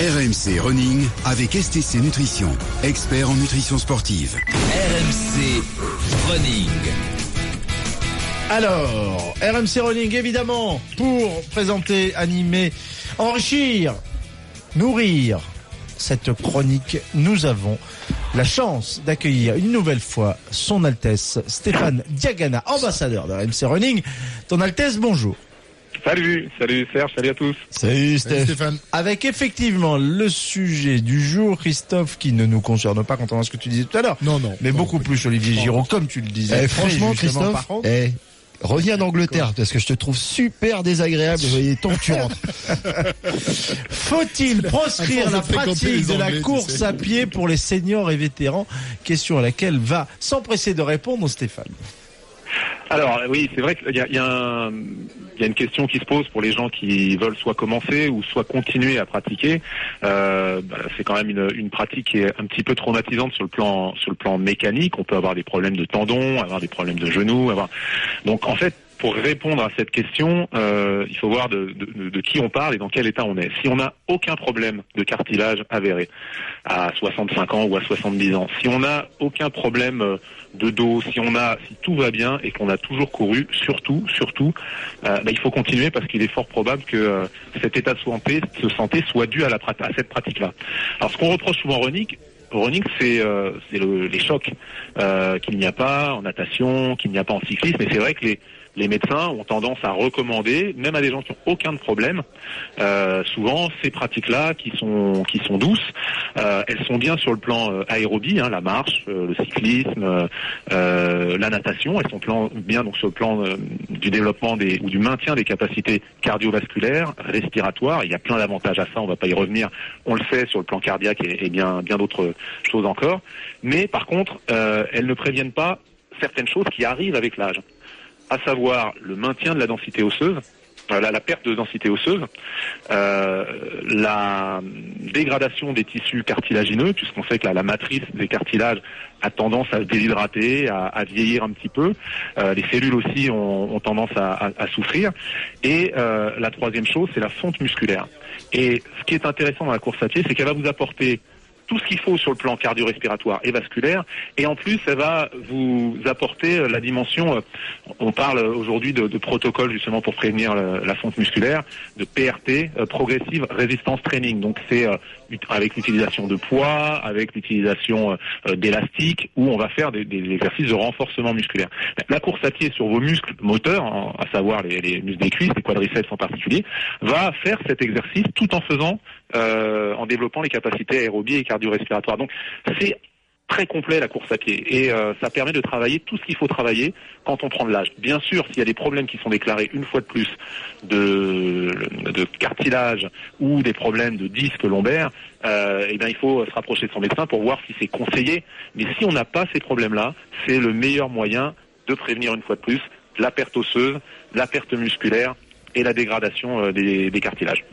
RMC Running avec STC Nutrition, expert en nutrition sportive. RMC Running. Alors, RMC Running, évidemment, pour présenter, animer, enrichir, nourrir cette chronique, nous avons la chance d'accueillir une nouvelle fois son Altesse Stéphane Diagana, ambassadeur de RMC Running. Ton Altesse, bonjour. Salut, salut Serge, salut à tous. Salut, Stéphane. Avec effectivement le sujet du jour, Christophe, qui ne nous concerne pas, contrairement à ce que tu disais tout à l'heure. Non, non. Mais non, beaucoup plus Olivier Giraud, comme tu le disais. Eh, très franchement, Christophe, par contre. eh, reviens d'Angleterre parce que je te trouve super désagréable. Est temps que tu rentres. Faut-il proscrire la pratique de la course à pied pour les seniors et vétérans? Question à laquelle va s'empresser de répondre Stéphane. Alors oui, c'est vrai qu'il y a, y, a y a une question qui se pose pour les gens qui veulent soit commencer ou soit continuer à pratiquer. Euh, bah, c'est quand même une, une pratique qui est un petit peu traumatisante sur le plan sur le plan mécanique. On peut avoir des problèmes de tendons, avoir des problèmes de genoux. Avoir... Donc en fait. Pour répondre à cette question, euh, il faut voir de, de- de qui on parle et dans quel état on est. Si on n'a aucun problème de cartilage avéré à 65 ans ou à 70 ans, si on n'a aucun problème euh, de dos, si on a, si tout va bien et qu'on a toujours couru, surtout, surtout, euh, bah, il faut continuer parce qu'il est fort probable que euh, cet état de santé, santé soit dû à, la, à cette pratique-là. Alors, ce qu'on reproche souvent running, au running, c'est euh, le- les chocs euh, qu'il n'y a pas en natation, qu'il n'y a pas en cyclisme. Et c'est vrai que les les médecins ont tendance à recommander, même à des gens qui n'ont aucun problème, euh, souvent ces pratiques-là qui sont qui sont douces, euh, elles sont bien sur le plan euh, aérobie, hein, la marche, euh, le cyclisme, euh, la natation, elles sont bien donc sur le plan du développement des ou du maintien des capacités cardiovasculaires, respiratoires. Il y a plein d'avantages à ça, on va pas y revenir. On le fait sur le plan cardiaque et, et bien bien d'autres choses encore. Mais par contre, elles ne préviennent pas certaines choses qui arrivent avec l'âge à savoir le maintien de la densité osseuse, la, perte de densité osseuse, euh, la dégradation des tissus cartilagineux, puisqu'on sait que la, matrice des cartilages a tendance à se déshydrater, à, vieillir un petit peu. Euh, les cellules aussi ont, tendance à souffrir. Et euh, la troisième chose, c'est la fonte musculaire. Et ce qui est intéressant dans la course à pied, c'est qu'elle va vous apporter tout ce qu'il faut sur le plan cardio-respiratoire et vasculaire, et en plus, elle va vous apporter euh, la dimension. euh, On parle aujourd'hui de, de protocole justement pour prévenir le- la fonte musculaire, de PRT, euh, progressive resistance training. Donc c'est avec l'utilisation de poids, avec l'utilisation d'élastiques, où on va faire des, exercices de renforcement musculaire. La course à pied sur vos muscles moteurs, à savoir les, les muscles des cuisses, les quadriceps en particulier, va faire cet exercice tout en faisant, euh, en développant les capacités aérobies et cardio-respiratoires. Donc c'est très complet la course à pied et euh, ça permet de travailler tout ce qu'il faut travailler quand on prend de l'âge. Bien sûr, s'il y a des problèmes qui sont déclarés une fois de plus de, cartilage ou des problèmes de disque lombaire, euh, eh bien il faut se rapprocher de son médecin pour voir si c'est conseillé. Mais si on n'a pas ces problèmes-là, c'est le meilleur moyen de prévenir une fois de plus la perte osseuse, la perte musculaire et la dégradation euh, des cartilages.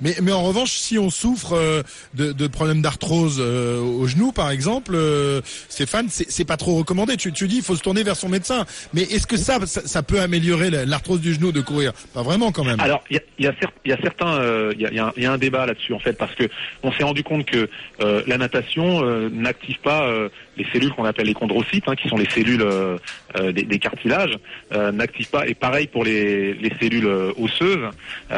Mais, en revanche, si on souffre euh, de, problèmes d'arthrose euh, au genou, par exemple, euh, Stéphane, c'est pas trop recommandé. Tu, dis, il faut se tourner vers son médecin. Mais est-ce que ça, ça, peut améliorer la- l'arthrose du genou de courir? Pas vraiment, quand même. Alors, il y a, certains, il y, a, un- débat là-dessus en fait, parce que on s'est rendu compte que euh, la natation n'active pas les cellules qu'on appelle les chondrocytes, hein, qui sont les cellules des, cartilages, n'active pas, et pareil pour les, les cellules osseuses,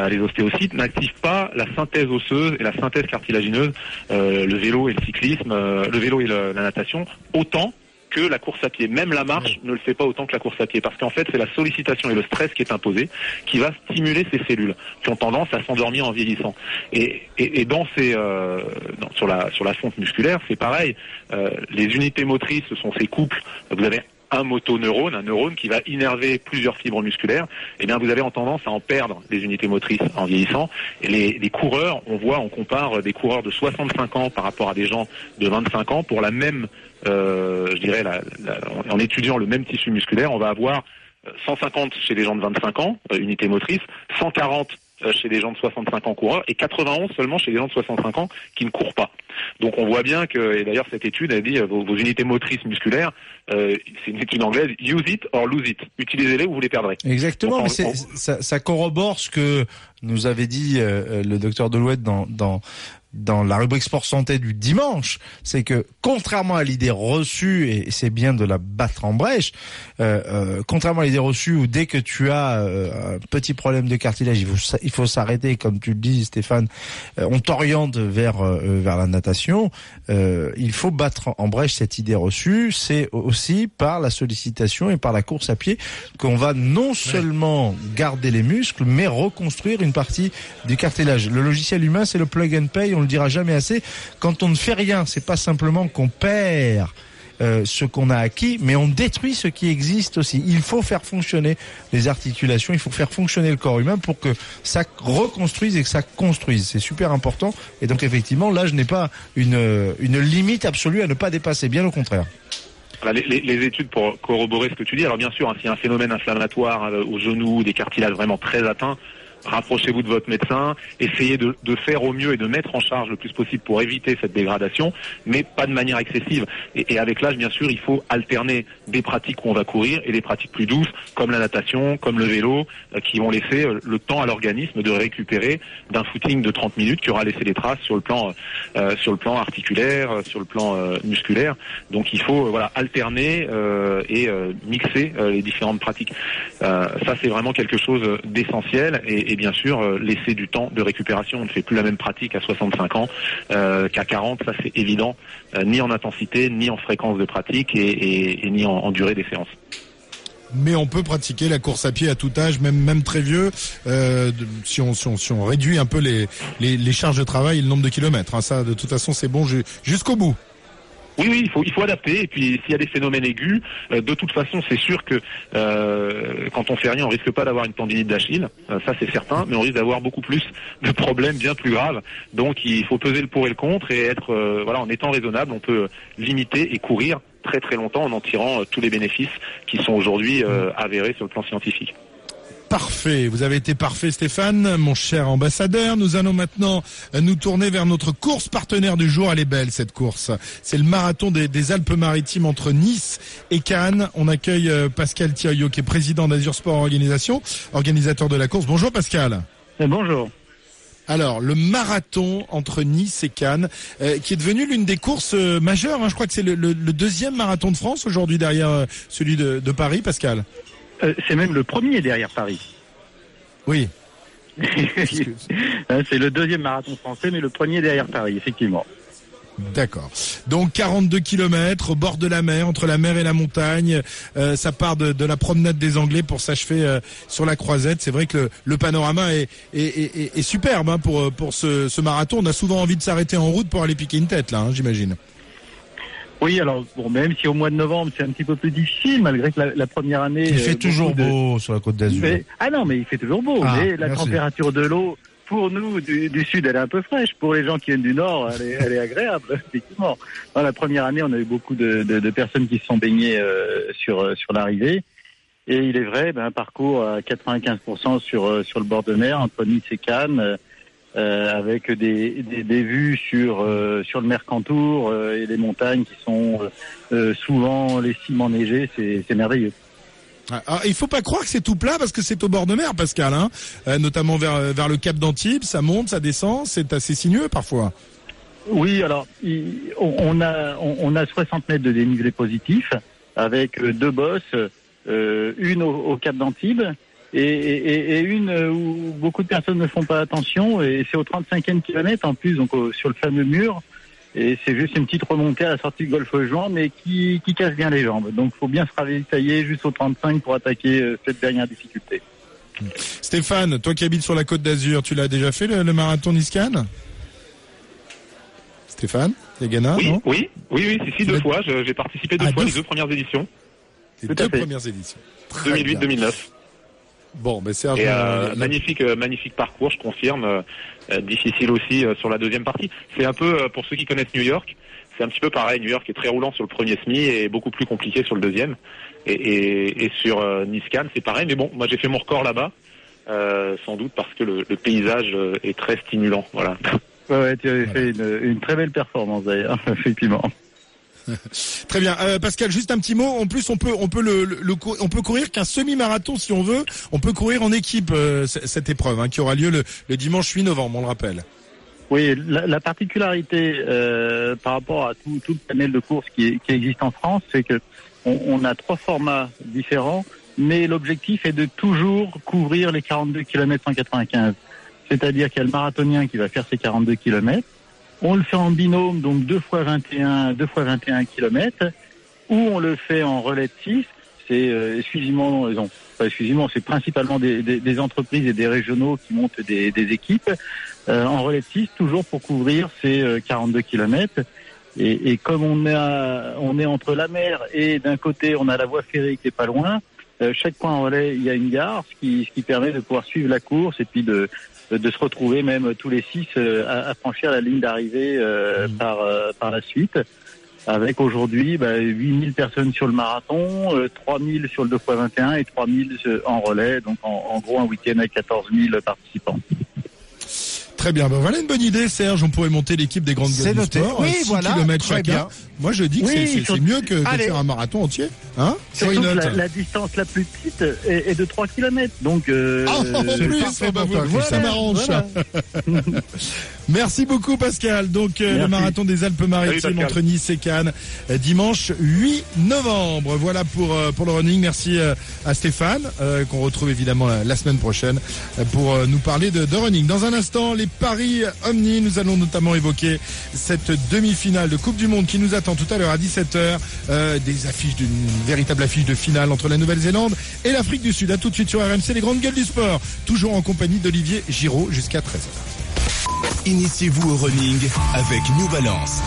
les ostéocytes, n'active pas la synthèse osseuse et la synthèse cartilagineuse, euh, le vélo et le cyclisme, euh, le vélo et le- la natation, autant que la course à pied. Même la marche ne le fait pas autant que la course à pied, parce qu'en fait, c'est la sollicitation et le stress qui est imposé qui va stimuler ces cellules, qui ont tendance à s'endormir en vieillissant. Et, et, et dans ces, euh, dans- sur la sur la fonte musculaire, c'est pareil. Euh, les unités motrices, ce sont ces couples. Vous avez un motoneurone, un neurone qui va innerver plusieurs fibres musculaires, eh bien vous avez en tendance à en perdre des unités motrices en vieillissant. Et les, les coureurs, on voit, on compare des coureurs de 65 ans par rapport à des gens de 25 ans pour la même, euh, je dirais, la- la- en étudiant le même tissu musculaire, on va avoir euh, 150 chez les gens de 25 ans, euh, unités motrices, 140 euh, chez des gens de 65 ans coureurs et 91 seulement chez les gens de 65 ans qui ne courent pas. Donc on voit bien que, et d'ailleurs cette étude a dit, euh, vos, vos unités motrices musculaires, euh, c'est une étude anglaise, use it or lose it. Utilisez-les ou vous les perdrez. Exactement, Donc, mais ça, ça corrobore ce que nous avait dit euh, euh, le docteur Delouette dans, dans dans la rubrique sport santé du dimanche, c'est que contrairement à l'idée reçue, et c'est bien de la battre en brèche, euh, euh, contrairement à l'idée reçue où dès que tu as euh, un petit problème de cartilage, il faut, s- il faut s'arrêter, comme tu le dis Stéphane, euh, on t'oriente vers euh, vers la natation. Euh, il faut battre en brèche cette idée reçue. C'est aussi par la sollicitation et par la course à pied qu'on va non seulement garder les muscles, mais reconstruire une partie du cartilage. Le logiciel humain, c'est le plug and pay. On le dira jamais assez. Quand on ne fait rien, c'est pas simplement qu'on perd. euh, ce qu'on a acquis, mais on détruit ce qui existe aussi. Il faut faire fonctionner les articulations, il faut faire fonctionner le corps humain pour que ça reconstruise et que ça construise. C'est super important. Et donc effectivement, là, je n'ai pas une, euh, une limite absolue à ne pas dépasser, bien au contraire. Les études pour corroborer ce que tu dis. Alors bien sûr, hein, s'il y a un phénomène inflammatoire euh, au genou, des cartilages vraiment très atteints, rapprochez-vous de votre médecin, essayez de, de faire au mieux et de mettre en charge le plus possible pour éviter cette dégradation, mais pas de manière excessive. Et, et avec l'âge, bien sûr, il faut alterner des pratiques où on va courir et des pratiques plus douces, comme la natation, comme le vélo, euh, qui vont laisser euh, le temps à l'organisme de récupérer d'un footing de 30 minutes qui aura laissé des traces sur le plan, euh, sur le plan articulaire, euh, sur le plan euh, musculaire. Donc il faut euh, voilà alterner euh, et euh, mixer euh, les différentes pratiques. Euh, ça c'est vraiment quelque chose d'essentiel et bien sûr euh, laisser du temps de récupération. On ne fait plus la même pratique à 65 ans euh, qu'à 40, ça c'est évident, euh, ni en intensité, ni en fréquence de pratique et, et- et ni en, durée des séances. Mais on peut pratiquer la course à pied à tout âge, même très vieux, si, on, réduit un peu les, charges de travail et le nombre de kilomètres. hein. Ça, de toute façon, c'est bon ju- jusqu'au bout. Oui, oui, il faut, il faut adapter. Et puis, s'il y a des phénomènes aigus, euh, de toute façon, c'est sûr que euh, quand on fait rien, on risque pas d'avoir une tendinite d'Achille. Euh, ça, c'est certain. Mais on risque d'avoir beaucoup plus de problèmes bien plus graves. Donc, il faut peser le pour et le contre et être, euh, voilà, en étant raisonnable, on peut limiter et courir très très longtemps en en tirant tous les bénéfices qui sont aujourd'hui euh, avérés sur le plan scientifique. Parfait, vous avez été parfait Stéphane, mon cher ambassadeur. Nous allons maintenant euh, nous tourner vers notre course partenaire du jour. Elle est belle cette course. C'est le marathon des, des Alpes-Maritimes entre Nice et Cannes. On accueille euh, Pascal Thioyo qui est président d'Azur Sport Organisation, organisateur de la course. Bonjour Pascal. Bonjour. Alors, le marathon entre Nice et Cannes, euh, qui est devenu l'une des courses euh, majeures. hein. Je crois que c'est le, le- le deuxième marathon de France aujourd'hui derrière euh, celui de, de Paris, Pascal. Euh, c'est même le premier derrière Paris. Oui. Hein, c'est le deuxième marathon français, mais le premier derrière Paris, effectivement. D'accord. Donc 42 kilomètres au bord de la mer, entre la mer et la montagne. Euh, ça part de, de la promenade des Anglais pour s'achever euh, sur la Croisette. C'est vrai que le, le panorama est, est, est- est- est superbe hein, pour, pour ce, ce marathon. On a souvent envie de s'arrêter en route pour aller piquer une tête, là, hein, j'imagine. Oui, alors bon, même si au mois de novembre c'est un petit peu plus difficile, malgré que la, la première année. Il euh, fait toujours de- beau sur la côte d'Azur. Ah non, mais il fait toujours beau. Ah, mais la merci. température de l'eau, pour nous du, du sud, elle est un peu fraîche. Pour les gens qui viennent du nord, elle est, elle est agréable, effectivement. Dans la première année, on a eu beaucoup de, de- de personnes qui se sont baignées euh, sur euh, sur l'arrivée. Et il est vrai, ben, un parcours à 95% sur sur le bord de mer entre Nice et Cannes. Euh, avec des, des, des vues sur euh, sur le Mercantour euh, et les montagnes qui sont souvent les cimes enneigées, c'est merveilleux. Ah, ah, il faut pas croire que c'est tout plat parce que c'est au bord de mer, Pascal. Hein, Euh, notamment vers, vers le cap d'Antibes. Ça monte, ça descend. C'est assez sinueux parfois. Oui, alors on a on, a 60 mètres de dénivelé positif avec deux bosses, euh, une au, au cap d'Antibes et, et, et une où beaucoup de personnes ne font pas attention et c'est au 35e kilomètre en plus donc au- sur le fameux mur et c'est juste une petite remontée à la sortie de Golfe Juan mais qui, qui casse bien les jambes donc faut bien se ravitailler juste au 35 pour attaquer euh, cette dernière difficulté. Stéphane, toi qui habites sur la côte d'Azur, tu l'as déjà fait le, le marathon Niscan Stéphane Yagana oui, non? oui, oui, oui, si, si, deux fois. J'ai participé deux Ah, fois deux les deux premières éditions, Les deux premières éditions. Très bien. 2008-2009. Bon, ben Serge, Et euh, euh, magnifique, euh, magnifique parcours, je confirme. euh, difficile aussi euh, sur la deuxième partie. C'est un peu euh, pour ceux qui connaissent New York, c'est un petit peu pareil. New York est très roulant sur le premier semi et beaucoup plus compliqué sur le deuxième. Et, et, et sur euh, Niscan, c'est pareil. Mais bon, moi j'ai fait mon record là-bas, euh, sans doute parce que le, le paysage euh, est très stimulant. Voilà. Ouais, ouais, tu avais fait une, une très belle performance d'ailleurs, effectivement. Très bien, Euh, Pascal. Juste un petit mot. En plus, on peut, on peut le, on peut courir qu'un semi-marathon si on veut. On peut courir en équipe euh, cette épreuve hein, qui aura lieu le, dimanche 8 novembre. On le rappelle. Oui, la, la particularité euh, par rapport à tout, le panel de courses qui, existe en France, c'est que on, on a trois formats différents, mais l'objectif est de toujours couvrir les 42 km 195. C'est-à-dire qu'il y a le marathonien qui va faire ses 42 km. On le fait en binôme, donc deux fois 21, deux fois 21 km, ou on le fait en 6. C'est euh, exclusivement, non, pas exclusivement, c'est principalement des, entreprises et des régionaux qui montent des, des équipes euh, en 6, toujours pour couvrir ces euh, 42 km. Et, et comme on est, à- on est entre la mer et d'un côté on a la voie ferrée qui est pas loin, euh, chaque point en relais il y a une gare, ce qui, ce qui permet de pouvoir suivre la course et puis de, de se retrouver même tous les six euh, à, à franchir la ligne d'arrivée euh, par, euh, par la suite. Avec aujourd'hui bah, 8000 personnes sur le marathon, euh, 3000 sur le 2x21 et 3000 en relais, donc en, en gros un week-end avec 14 000 participants. Très bien. Ben voilà une bonne idée, Serge. On pourrait monter l'équipe des grandes gueules du noté. sport. Oui, 6 voilà, kilomètres très chacun. bien. Moi, je dis que Oui, c'est- mieux que, Allez. faire un marathon entier. Hein la, la distance la plus petite est, est de 3 km. Donc, euh, c'est parfait oh, bah, ça m'arrange. ça. voilà. Merci beaucoup Pascal. Donc euh, le marathon des Alpes-Maritimes entre Nice et Cannes euh, dimanche 8 novembre. Voilà pour euh, pour le running. Merci euh, à Stéphane euh, qu'on retrouve évidemment la, la semaine prochaine euh, pour euh, nous parler de, de running. Dans un instant, les paris Omni. Nous allons notamment évoquer cette demi-finale de Coupe du Monde qui nous attend tout à l'heure à 17h. Euh, des affiches d'une véritable affiche de finale entre la Nouvelle-Zélande et l'Afrique du Sud. À tout de suite sur RMC les grandes gueules du sport. Toujours en compagnie d'Olivier Giraud jusqu'à 13h. Initiez-vous au running avec New Balance.